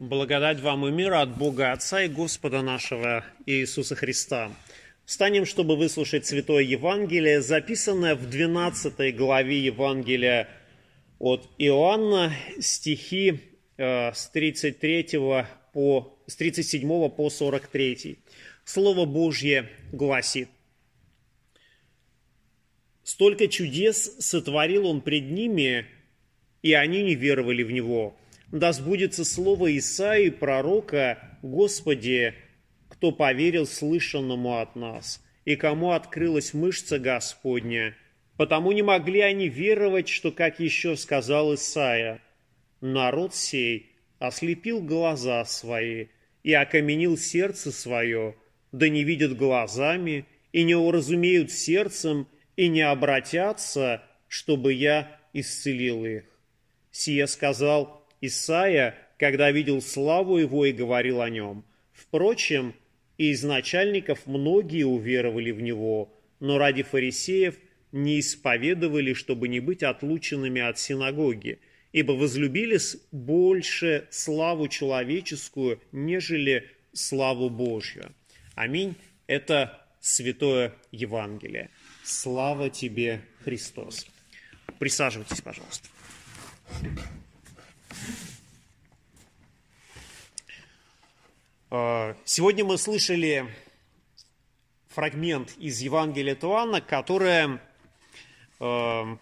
Благодать вам и мир от Бога Отца и Господа нашего Иисуса Христа. Встанем, чтобы выслушать Святое Евангелие, записанное в 12 главе Евангелия от Иоанна, стихи э, с, 33 по, с 37 по 43. Слово Божье гласит. «Столько чудес сотворил Он пред ними, и они не веровали в Него» да сбудется слово Исаии, пророка, «Господи, кто поверил слышанному от нас, и кому открылась мышца Господня, потому не могли они веровать, что, как еще сказал Исаия, народ сей ослепил глаза свои и окаменил сердце свое, да не видят глазами, и не уразумеют сердцем, и не обратятся, чтобы я исцелил их. Сие сказал Исаия, когда видел славу его и говорил о нем. Впрочем, и из начальников многие уверовали в него, но ради фарисеев не исповедовали, чтобы не быть отлученными от синагоги, ибо возлюбили больше славу человеческую, нежели славу Божью. Аминь. Это Святое Евангелие. Слава тебе, Христос. Присаживайтесь, пожалуйста. Э, сегодня мы слышали фрагмент из Евангелия Туана, которое, э,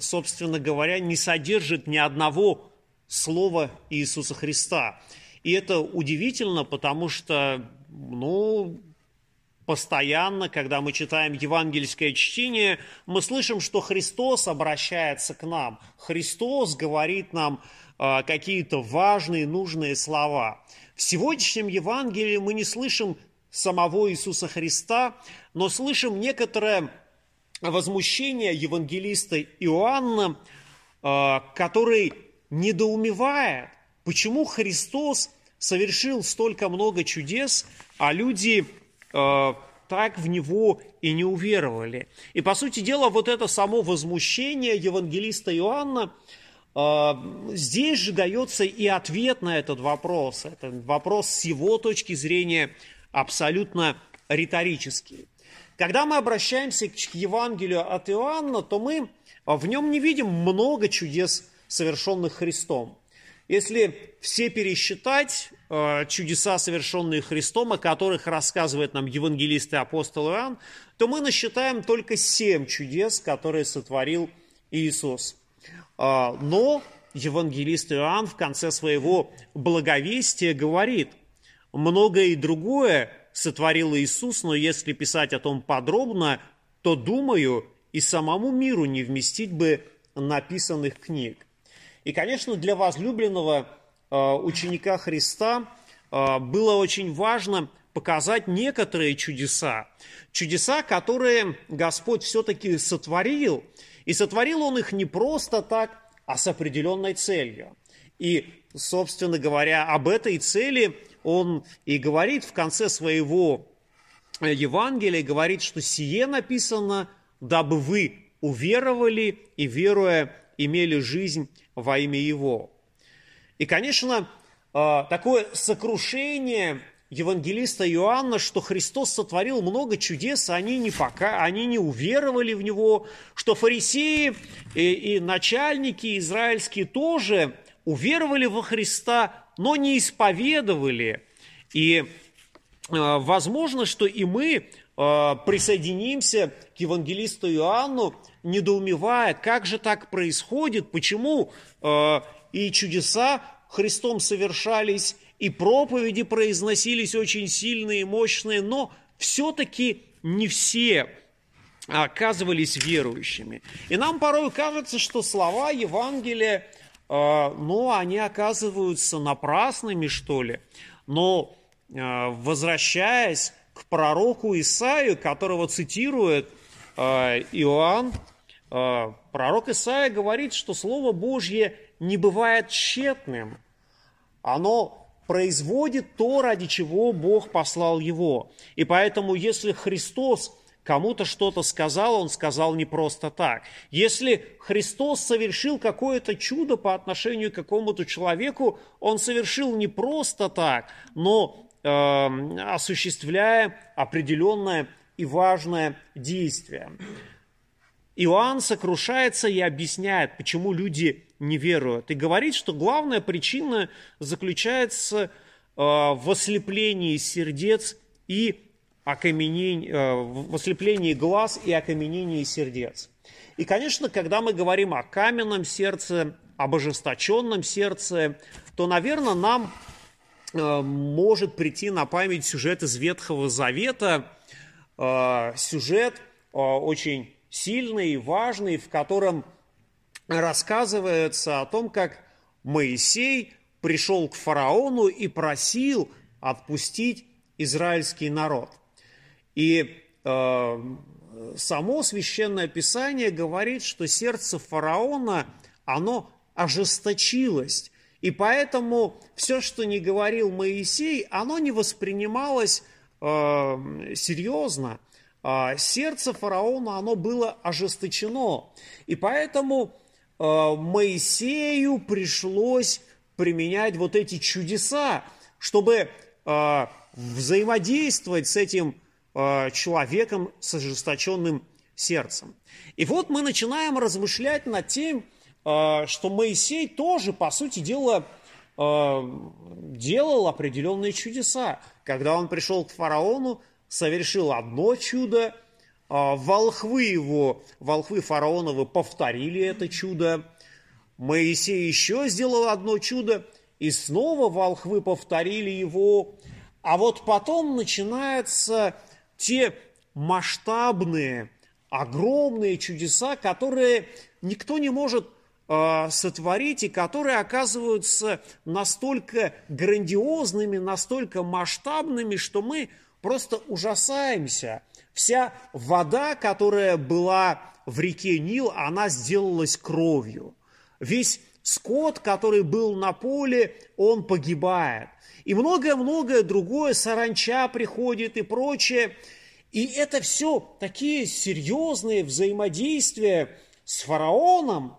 собственно говоря, не содержит ни одного слова Иисуса Христа. И это удивительно, потому что, ну, постоянно, когда мы читаем евангельское чтение, мы слышим, что Христос обращается к нам. Христос говорит нам какие-то важные, нужные слова. В сегодняшнем Евангелии мы не слышим самого Иисуса Христа, но слышим некоторое возмущение евангелиста Иоанна, э, который недоумевает, почему Христос совершил столько много чудес, а люди э, так в него и не уверовали. И, по сути дела, вот это само возмущение евангелиста Иоанна – а, здесь же дается и ответ на этот вопрос. Это вопрос с его точки зрения абсолютно риторический. Когда мы обращаемся к Евангелию от Иоанна, то мы в нем не видим много чудес, совершенных Христом. Если все пересчитать а, чудеса, совершенные Христом, о которых рассказывает нам евангелист и апостол Иоанн, то мы насчитаем только семь чудес, которые сотворил Иисус. А, но евангелист Иоанн в конце своего благовестия говорит, многое и другое сотворил Иисус, но если писать о том подробно, то, думаю, и самому миру не вместить бы написанных книг. И, конечно, для возлюбленного а, ученика Христа а, было очень важно показать некоторые чудеса. Чудеса, которые Господь все-таки сотворил – и сотворил он их не просто так, а с определенной целью. И, собственно говоря, об этой цели он и говорит в конце своего э, Евангелия, говорит, что сие написано, дабы вы уверовали и, веруя, имели жизнь во имя Его. И, конечно, э, такое сокрушение евангелиста Иоанна, что Христос сотворил много чудес, они не, пока, они не уверовали в Него, что фарисеи и, и начальники израильские тоже уверовали во Христа, но не исповедовали. И э, возможно, что и мы э, присоединимся к евангелисту Иоанну, недоумевая, как же так происходит, почему э, и чудеса Христом совершались, и проповеди произносились очень сильные, мощные, но все-таки не все оказывались верующими. И нам порой кажется, что слова Евангелия, э, ну, они оказываются напрасными, что ли. Но э, возвращаясь к пророку Исаию, которого цитирует э, Иоанн, пророк Исаия говорит, что Слово Божье не бывает тщетным. Оно производит то, ради чего Бог послал его. И поэтому, если Христос кому-то что-то сказал, он сказал не просто так. Если Христос совершил какое-то чудо по отношению к какому-то человеку, он совершил не просто так, но э, осуществляя определенное и важное действие. Иоанн сокрушается и объясняет, почему люди не веруют. И говорит, что главная причина заключается э, в ослеплении сердец и окаменении, э, в ослеплении глаз и окаменении сердец. И, конечно, когда мы говорим о каменном сердце, об ожесточенном сердце, то, наверное, нам э, может прийти на память сюжет из Ветхого Завета, сюжет очень сильный и важный, в котором рассказывается о том, как Моисей пришел к фараону и просил отпустить израильский народ – и э, само священное писание говорит, что сердце фараона, оно ожесточилось. И поэтому все, что не говорил Моисей, оно не воспринималось э, серьезно. Э, сердце фараона, оно было ожесточено. И поэтому Моисею пришлось применять вот эти чудеса, чтобы э, взаимодействовать с этим Э, человеком с ожесточенным сердцем. И вот мы начинаем размышлять над тем, э, что Моисей тоже, по сути дела, э, делал определенные чудеса. Когда он пришел к фараону, совершил одно чудо, волхвы его, волхвы фараоновы повторили это чудо, Моисей еще сделал одно чудо, и снова волхвы повторили его, а вот потом начинается те масштабные, огромные чудеса, которые никто не может э, сотворить и которые оказываются настолько грандиозными, настолько масштабными, что мы просто ужасаемся. Вся вода, которая была в реке Нил, она сделалась кровью. Весь скот, который был на поле, он погибает и многое-многое другое, саранча приходит и прочее. И это все такие серьезные взаимодействия с фараоном.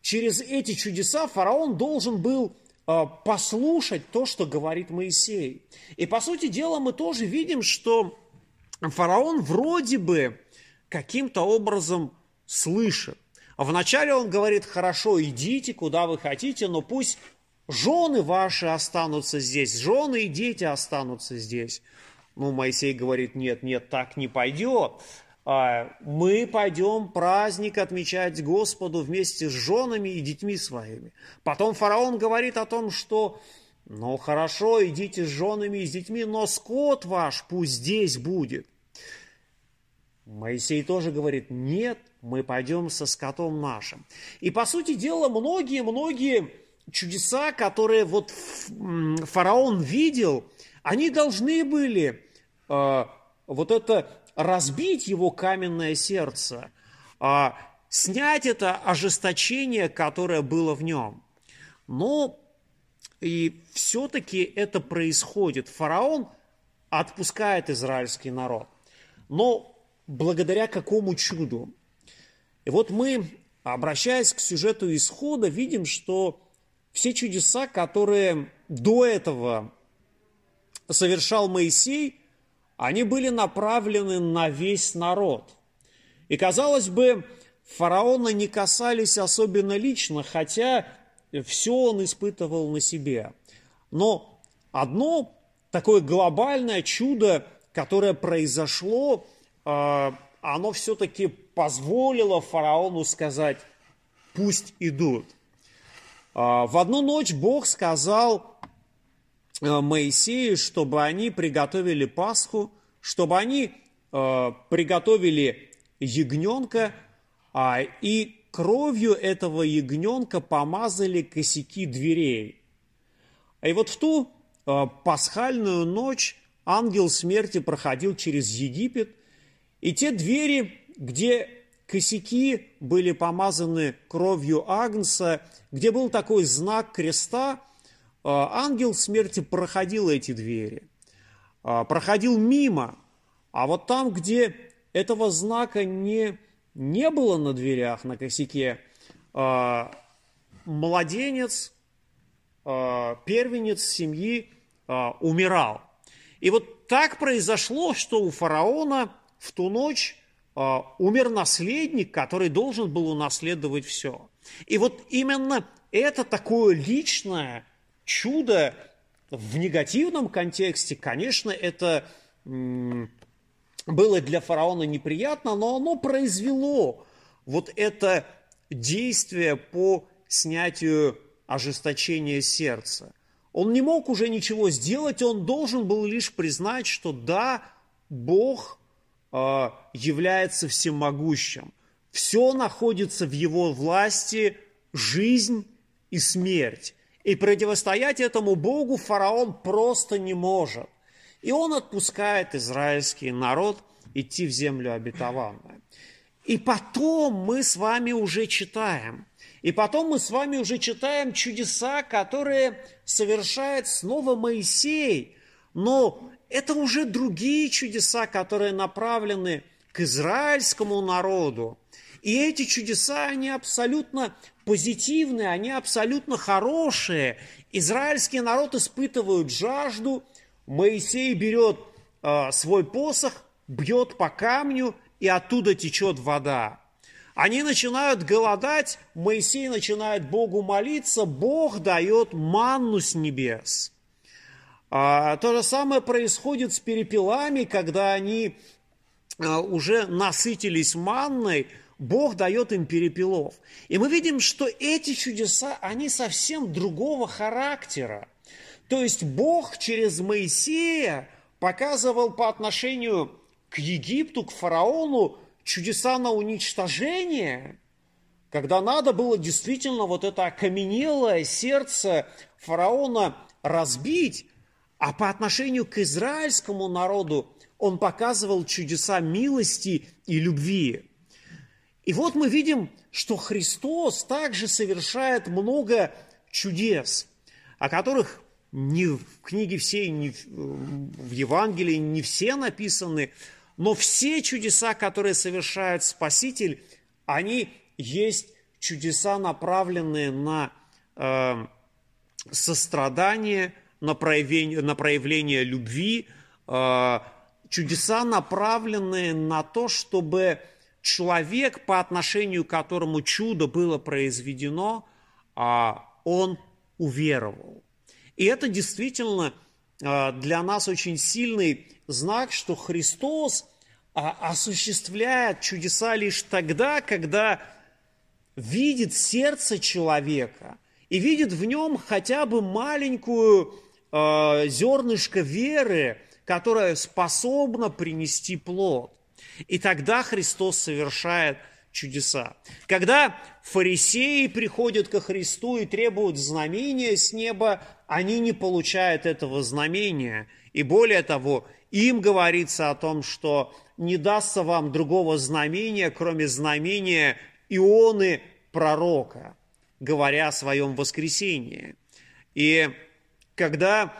Через эти чудеса фараон должен был а, послушать то, что говорит Моисей. И по сути дела мы тоже видим, что фараон вроде бы каким-то образом слышит. Вначале он говорит, хорошо, идите, куда вы хотите, но пусть жены ваши останутся здесь, жены и дети останутся здесь. Ну, Моисей говорит, нет, нет, так не пойдет. А, мы пойдем праздник отмечать Господу вместе с женами и детьми своими. Потом фараон говорит о том, что ну хорошо, идите с женами и с детьми, но скот ваш пусть здесь будет. Моисей тоже говорит, нет, мы пойдем со скотом нашим. И по сути дела, многие-многие чудеса, которые вот фараон видел, они должны были э, вот это разбить его каменное сердце, э, снять это ожесточение, которое было в нем. Но и все-таки это происходит. Фараон отпускает израильский народ. Но благодаря какому чуду? И вот мы, обращаясь к сюжету исхода, видим, что все чудеса, которые до этого совершал Моисей, они были направлены на весь народ. И, казалось бы, фараона не касались особенно лично, хотя все он испытывал на себе. Но одно такое глобальное чудо, которое произошло, оно все-таки позволило фараону сказать, пусть идут – а, в одну ночь Бог сказал э, Моисею, чтобы они приготовили Пасху, чтобы они э, приготовили ягненка, а, и кровью этого ягненка помазали косяки дверей. И вот в ту э, пасхальную ночь ангел смерти проходил через Египет, и те двери, где косяки были помазаны кровью Агнца, где был такой знак креста, а, ангел смерти проходил эти двери, а, проходил мимо, а вот там, где этого знака не, не было на дверях, на косяке. Э, младенец, первенец семьи умирал. И вот так произошло, что у фараона в ту ночь э, умер наследник, который должен был унаследовать все. И вот именно это такое личное чудо в негативном контексте, конечно, это было для фараона неприятно, но оно произвело вот это действие по снятию ожесточения сердца. Он не мог уже ничего сделать, он должен был лишь признать, что да, Бог является всемогущим. Все находится в его власти, жизнь и смерть. И противостоять этому Богу фараон просто не может. И он отпускает израильский народ идти в землю обетованную. И потом мы с вами уже читаем. И потом мы с вами уже читаем чудеса, которые совершает снова Моисей. Но это уже другие чудеса, которые направлены к израильскому народу. И эти чудеса, они абсолютно позитивные, они абсолютно хорошие. Израильский народ испытывает жажду. Моисей берет э, свой посох, бьет по камню, и оттуда течет вода. Они начинают голодать, Моисей начинает Богу молиться, Бог дает манну с небес. А, то же самое происходит с перепелами, когда они а, уже насытились манной, Бог дает им перепелов. И мы видим, что эти чудеса, они совсем другого характера. То есть Бог через Моисея показывал по отношению к Египту, к фараону чудеса на уничтожение, когда надо было действительно вот это окаменелое сердце фараона разбить, а по отношению к израильскому народу он показывал чудеса милости и любви. И вот мы видим, что Христос также совершает много чудес, о которых ни в книге всей, ни в Евангелии не все написаны, но все чудеса, которые совершает Спаситель, они есть чудеса, направленные на э, сострадание, на проявление, на проявление любви, э, чудеса, направленные на то, чтобы человек, по отношению к которому чудо было произведено, а, он уверовал. И это действительно а, для нас очень сильный знак, что Христос а, осуществляет чудеса лишь тогда, когда видит сердце человека и видит в нем хотя бы маленькую зернышко веры, которая способна принести плод. И тогда Христос совершает чудеса. Когда фарисеи приходят ко Христу и требуют знамения с неба, они не получают этого знамения. И более того, им говорится о том, что не дастся вам другого знамения, кроме знамения Ионы пророка, говоря о своем воскресении. И когда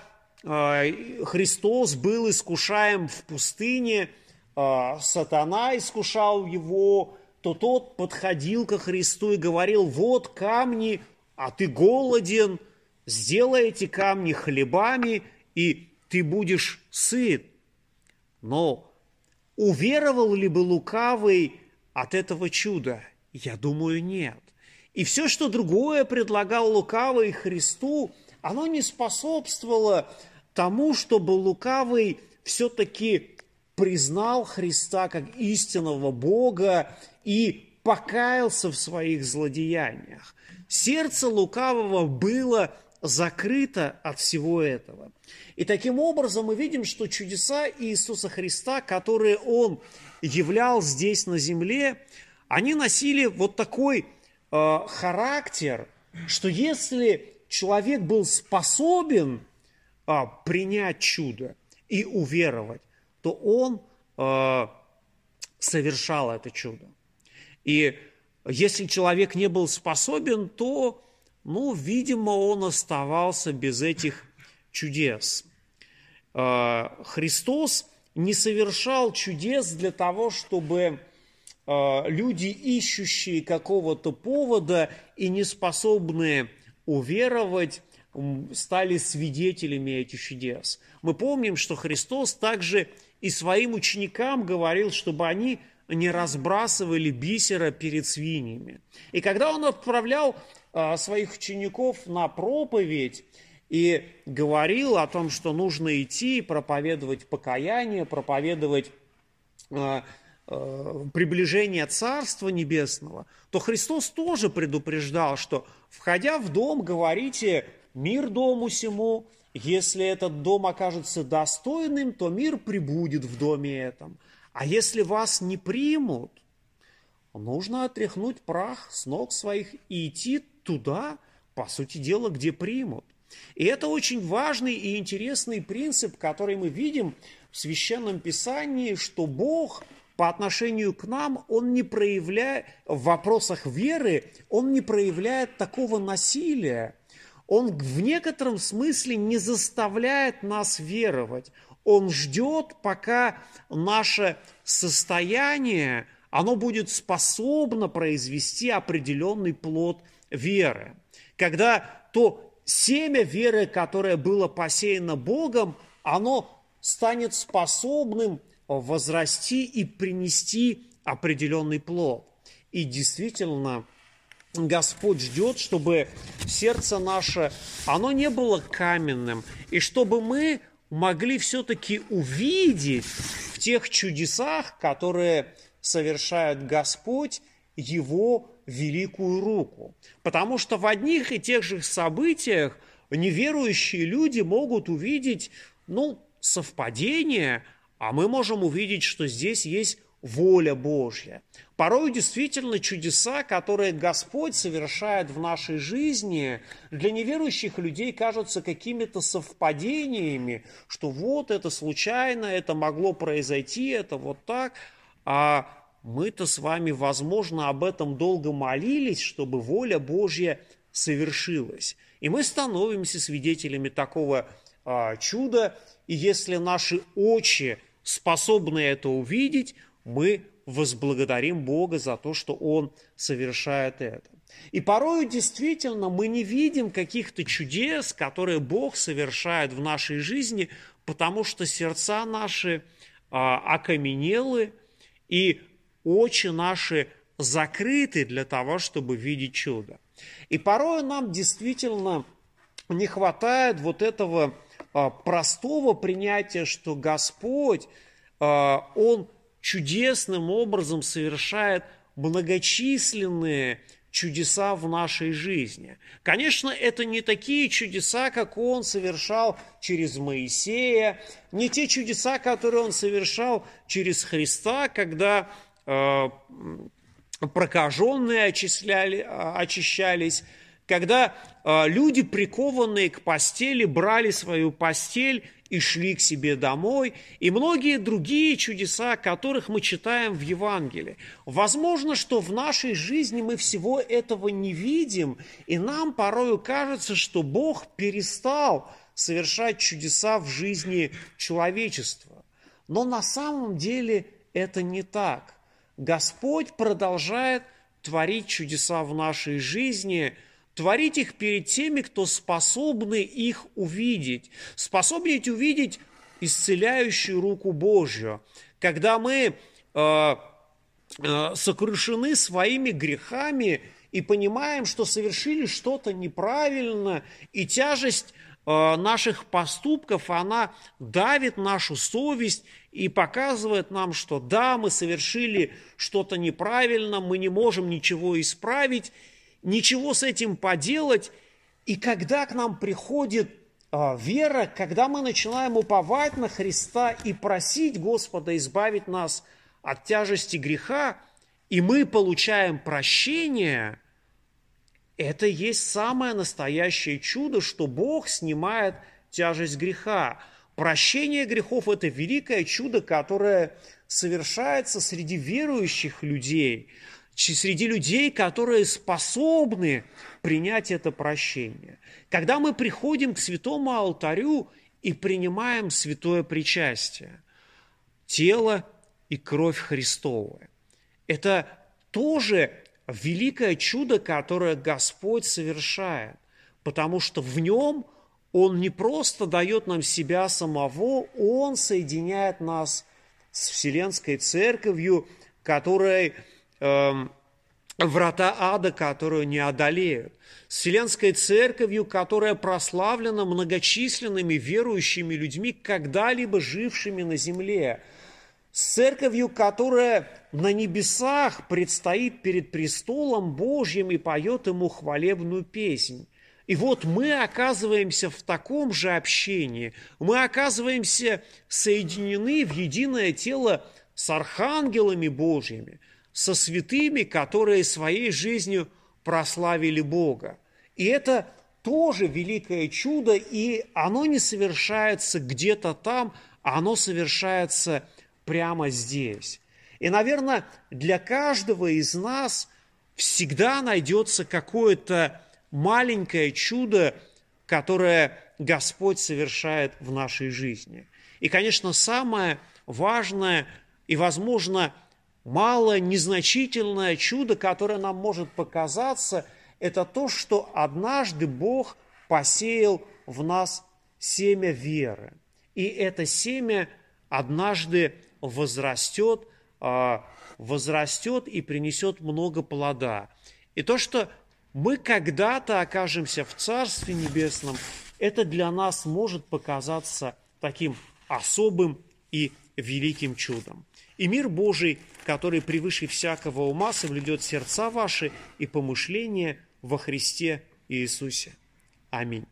э, Христос был искушаем в пустыне – а, сатана искушал его, то тот подходил ко Христу и говорил, вот камни, а ты голоден, сделай эти камни хлебами, и ты будешь сыт. Но уверовал ли бы лукавый от этого чуда? Я думаю, нет. И все, что другое предлагал лукавый Христу, оно не способствовало тому, чтобы лукавый все-таки признал Христа как истинного Бога и покаялся в своих злодеяниях. Сердце лукавого было закрыто от всего этого. И таким образом мы видим, что чудеса Иисуса Христа, которые Он являл здесь на земле, они носили вот такой э, характер, что если человек был способен э, принять чудо и уверовать, то он э, совершал это чудо. И если человек не был способен, то, ну, видимо, он оставался без этих чудес. Э, Христос не совершал чудес для того, чтобы э, люди, ищущие какого-то повода и не способные уверовать, стали свидетелями этих чудес. Мы помним, что Христос также и своим ученикам говорил, чтобы они не разбрасывали бисера перед свиньями. И когда он отправлял а, своих учеников на проповедь и говорил о том, что нужно идти, проповедовать покаяние, проповедовать а, а, приближение Царства Небесного, то Христос тоже предупреждал, что, входя в дом, говорите «мир дому сему», если этот дом окажется достойным, то мир прибудет в доме этом. А если вас не примут, нужно отряхнуть прах с ног своих и идти туда, по сути дела, где примут. И это очень важный и интересный принцип, который мы видим в Священном Писании, что Бог по отношению к нам, Он не проявляет, в вопросах веры, Он не проявляет такого насилия. Он в некотором смысле не заставляет нас веровать. Он ждет, пока наше состояние, оно будет способно произвести определенный плод веры. Когда то семя веры, которое было посеяно Богом, оно станет способным возрасти и принести определенный плод. И действительно, Господь ждет, чтобы сердце наше, оно не было каменным, и чтобы мы могли все-таки увидеть в тех чудесах, которые совершает Господь, Его великую руку. Потому что в одних и тех же событиях неверующие люди могут увидеть, ну, совпадение, а мы можем увидеть, что здесь есть воля Божья. Порой действительно чудеса, которые Господь совершает в нашей жизни, для неверующих людей кажутся какими-то совпадениями, что вот это случайно, это могло произойти, это вот так. А мы-то с вами, возможно, об этом долго молились, чтобы воля Божья совершилась. И мы становимся свидетелями такого а, чуда, и если наши очи способны это увидеть, мы возблагодарим Бога за то, что Он совершает это. И порою действительно мы не видим каких-то чудес, которые Бог совершает в нашей жизни, потому что сердца наши а, окаменелы, и очи наши закрыты для того, чтобы видеть чудо. И порой нам действительно не хватает вот этого простого принятия, что Господь, а, Он чудесным образом совершает многочисленные чудеса в нашей жизни. Конечно, это не такие чудеса, как он совершал через Моисея, не те чудеса, которые он совершал через Христа, когда э, прокаженные очисляли, очищались, когда люди, прикованные к постели, брали свою постель и шли к себе домой, и многие другие чудеса, которых мы читаем в Евангелии. Возможно, что в нашей жизни мы всего этого не видим, и нам порою кажется, что Бог перестал совершать чудеса в жизни человечества. Но на самом деле это не так. Господь продолжает творить чудеса в нашей жизни – творить их перед теми, кто способны их увидеть, способны увидеть исцеляющую руку Божью. Когда мы э, э, сокрушены своими грехами и понимаем, что совершили что-то неправильно, и тяжесть э, наших поступков, она давит нашу совесть и показывает нам, что да, мы совершили что-то неправильно, мы не можем ничего исправить, ничего с этим поделать. И когда к нам приходит а, вера, когда мы начинаем уповать на Христа и просить Господа избавить нас от тяжести греха, и мы получаем прощение, это есть самое настоящее чудо, что Бог снимает тяжесть греха. Прощение грехов – это великое чудо, которое совершается среди верующих людей – среди людей, которые способны принять это прощение. Когда мы приходим к святому алтарю и принимаем святое причастие, тело и кровь Христовая. Это тоже великое чудо, которое Господь совершает, потому что в нем Он не просто дает нам себя самого, Он соединяет нас с Вселенской Церковью, которой э, врата ада, которую не одолеют, с Вселенской Церковью, которая прославлена многочисленными верующими людьми, когда-либо жившими на земле, с Церковью, которая на небесах предстоит перед престолом Божьим и поет ему хвалебную песнь. И вот мы оказываемся в таком же общении, мы оказываемся соединены в единое тело с архангелами Божьими, со святыми, которые своей жизнью прославили Бога. И это тоже великое чудо, и оно не совершается где-то там, оно совершается прямо здесь. И, наверное, для каждого из нас всегда найдется какое-то маленькое чудо, которое Господь совершает в нашей жизни. И, конечно, самое важное и, возможно, мало незначительное чудо, которое нам может показаться, это то, что однажды Бог посеял в нас семя веры. И это семя однажды возрастет, а, возрастет и принесет много плода. И то, что мы когда-то окажемся в Царстве Небесном, это для нас может показаться таким особым и великим чудом. И мир Божий, который превыше всякого ума, соблюдет сердца ваши и помышления во Христе Иисусе. Аминь.